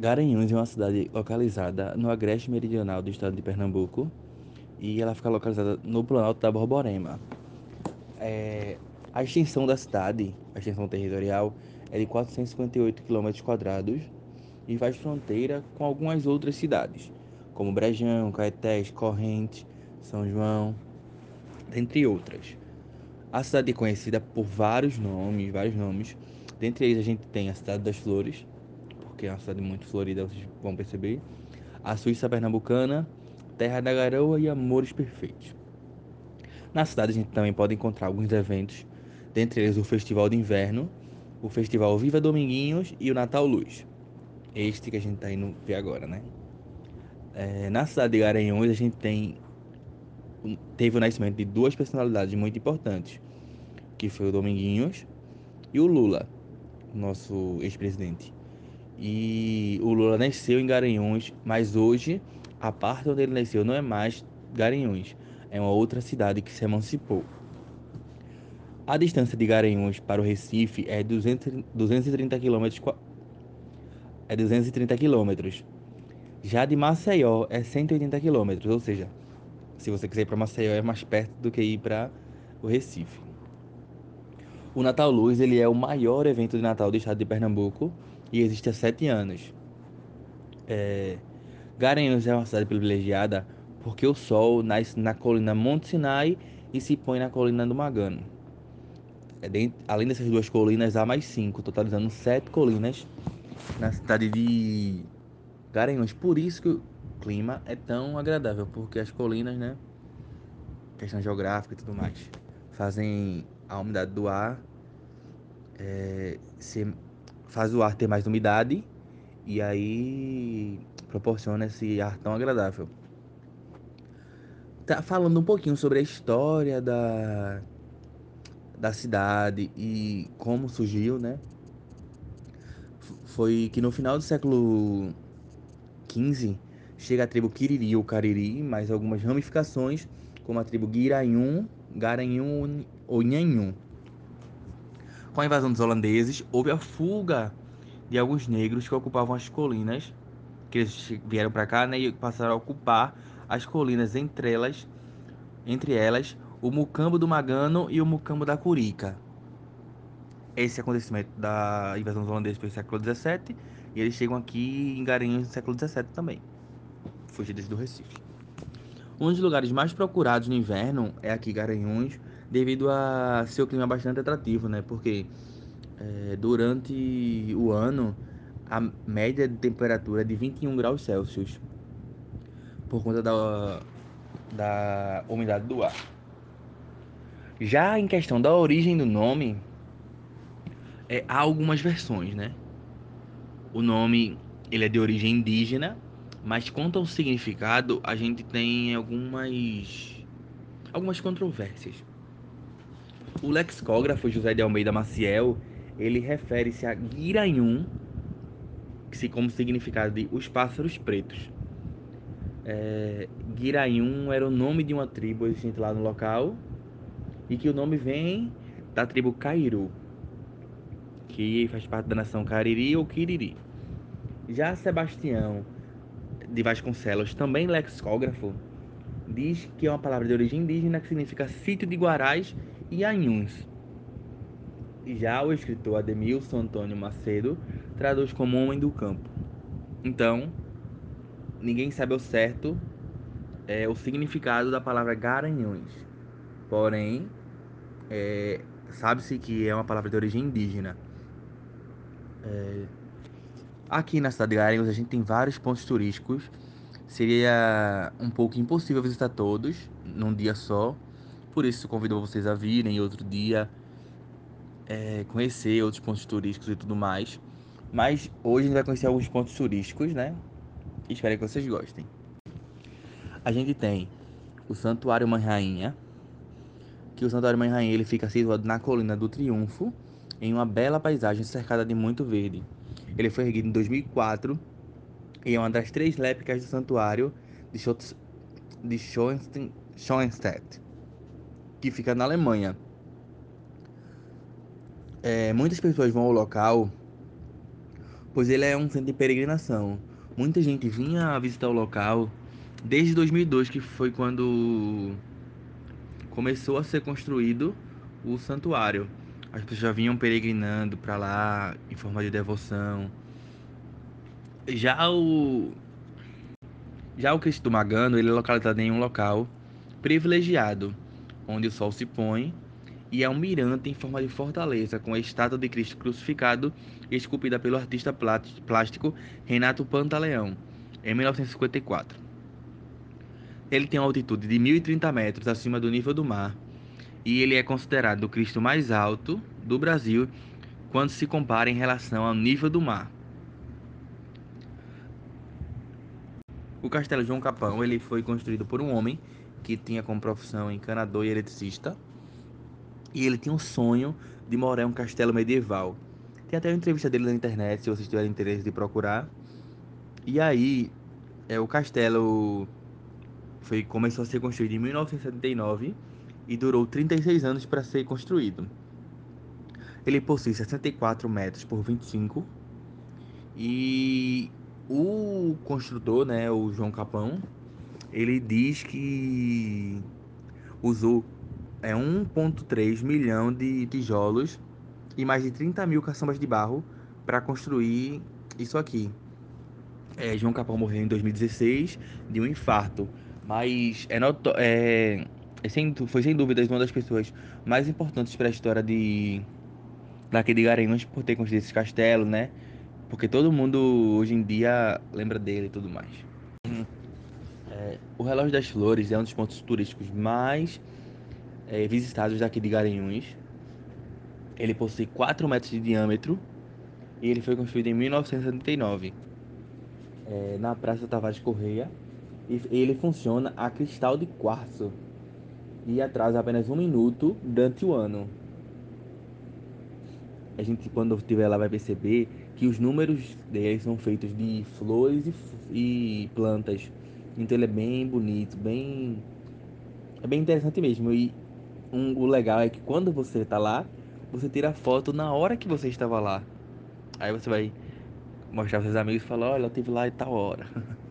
Garanhuns é uma cidade localizada no agreste meridional do estado de Pernambuco e ela fica localizada no Planalto da Borborema. É, a extensão da cidade, a extensão territorial, é de 458 km e faz fronteira com algumas outras cidades, como Brejão, Caetés, Corrente, São João, dentre outras. A cidade é conhecida por vários nomes, vários nomes. Dentre eles a gente tem a Cidade das Flores, porque é uma cidade muito florida, vocês vão perceber. A Suíça Pernambucana, Terra da Garoa e Amores Perfeitos. Na cidade a gente também pode encontrar alguns eventos, dentre eles o Festival de Inverno, o Festival Viva Dominguinhos e o Natal Luz. Este que a gente está indo ver agora, né? É, na cidade de Garanhuns a gente tem teve o nascimento de duas personalidades muito importantes, que foi o Dominguinhos e o Lula, nosso ex-presidente. E o Lula nasceu em Garanhuns, mas hoje a parte onde ele nasceu não é mais Garanhuns, é uma outra cidade que se emancipou. A distância de Garanhuns para o Recife é 200, 230 km. É 230 km. Já de Maceió é 180 km, ou seja, se você quiser ir para Maceió é mais perto do que ir para o Recife. O Natal Luz ele é o maior evento de Natal do estado de Pernambuco e existe há sete anos. É... Garanhuns é uma cidade privilegiada porque o sol nasce na colina Monte Sinai e se põe na colina do Magano. É dentro, além dessas duas colinas, há mais cinco, totalizando sete colinas na cidade de Garanhuns. Por isso que o clima é tão agradável, porque as colinas, né, questão geográfica e tudo mais, fazem a umidade do ar é, ser faz o ar ter mais umidade e aí proporciona esse ar tão agradável. Tá falando um pouquinho sobre a história da, da cidade e como surgiu, né? Foi que no final do século XV chega a tribo Quiriri ou Cariri, mais algumas ramificações, como a tribo Guiranhum, Garanhum ou Nhanhum com a invasão dos holandeses, houve a fuga de alguns negros que ocupavam as colinas, que eles vieram para cá né, e passaram a ocupar as colinas entre elas, entre elas o Mucambo do Magano e o Mucambo da Curica. Esse acontecimento da invasão dos holandeses foi no século XVII e eles chegam aqui em Garanhuns no século XVII também, fugidos do Recife. Um dos lugares mais procurados no inverno é aqui Garanhuns, devido a seu clima bastante atrativo, né? Porque é, durante o ano a média de temperatura é de 21 graus Celsius por conta da, da umidade do ar. Já em questão da origem do nome, é, há algumas versões, né? O nome ele é de origem indígena, mas quanto ao significado, a gente tem algumas algumas controvérsias. O lexicógrafo José de Almeida Maciel, ele refere-se a Guiranhum, que se como significado de os pássaros pretos. É, era o nome de uma tribo existente lá no local e que o nome vem da tribo Cairu, que faz parte da nação Cariri ou Quiriri. Já Sebastião de Vasconcelos, também lexicógrafo, diz que é uma palavra de origem indígena que significa sítio de Guarais e Anhuns. Já o escritor Ademilson Antônio Macedo traduz como homem do campo. Então, ninguém sabe ao certo é, o significado da palavra Garanhuns. Porém, é, sabe-se que é uma palavra de origem indígena. É, aqui na cidade de Garanhuns a gente tem vários pontos turísticos. Seria um pouco impossível visitar todos num dia só, por isso convido vocês a virem outro dia, é, conhecer outros pontos turísticos e tudo mais. Mas hoje a gente vai conhecer alguns pontos turísticos, né? Espero que vocês gostem. A gente tem o Santuário Mãe Rainha, que o Santuário Mãe Rainha ele fica situado na colina do Triunfo, em uma bela paisagem cercada de muito verde. Ele foi erguido em 2004 e é uma das três lépicas do santuário de Schoenstatt que fica na Alemanha. É, muitas pessoas vão ao local pois ele é um centro de peregrinação. Muita gente vinha visitar o local desde 2002, que foi quando começou a ser construído o santuário. As pessoas já vinham peregrinando para lá em forma de devoção. Já o já o Cristo Magano, ele é localizado em um local privilegiado, onde o sol se põe e é um mirante em forma de fortaleza com a estátua de Cristo crucificado esculpida pelo artista plástico Renato Pantaleão em 1954. Ele tem uma altitude de 1030 metros acima do nível do mar e ele é considerado o Cristo mais alto do Brasil quando se compara em relação ao nível do mar. O Castelo João Capão ele foi construído por um homem que tinha como profissão encanador e eletricista. E ele tinha um sonho de morar em um castelo medieval. Tem até uma entrevista dele na internet, se vocês tiverem interesse de procurar. E aí, é, o castelo foi, começou a ser construído em 1979 e durou 36 anos para ser construído. Ele possui 64 metros por 25 e o construtor, né, o João Capão, ele diz que usou é 1,3 milhão de tijolos e mais de 30 mil caçambas de barro para construir isso aqui. É, João Capão morreu em 2016 de um infarto, mas é, noto, é, é sem, foi sem dúvidas uma das pessoas mais importantes para a história de daqui de Garanhuns por ter construído esse castelo, né? Porque todo mundo hoje em dia lembra dele e tudo mais. O Relógio das Flores é um dos pontos turísticos mais é, visitados daqui de Garanhuns. Ele possui 4 metros de diâmetro e ele foi construído em 1979 é, na Praça Tavares Correia. E ele funciona a cristal de quartzo e atrasa apenas um minuto durante o ano. A gente, quando estiver lá, vai perceber que os números dele são feitos de flores e, e plantas. Então ele é bem bonito, bem. É bem interessante mesmo. E um, o legal é que quando você está lá, você tira a foto na hora que você estava lá. Aí você vai mostrar para seus amigos e falar, olha, eu estive lá e tal hora.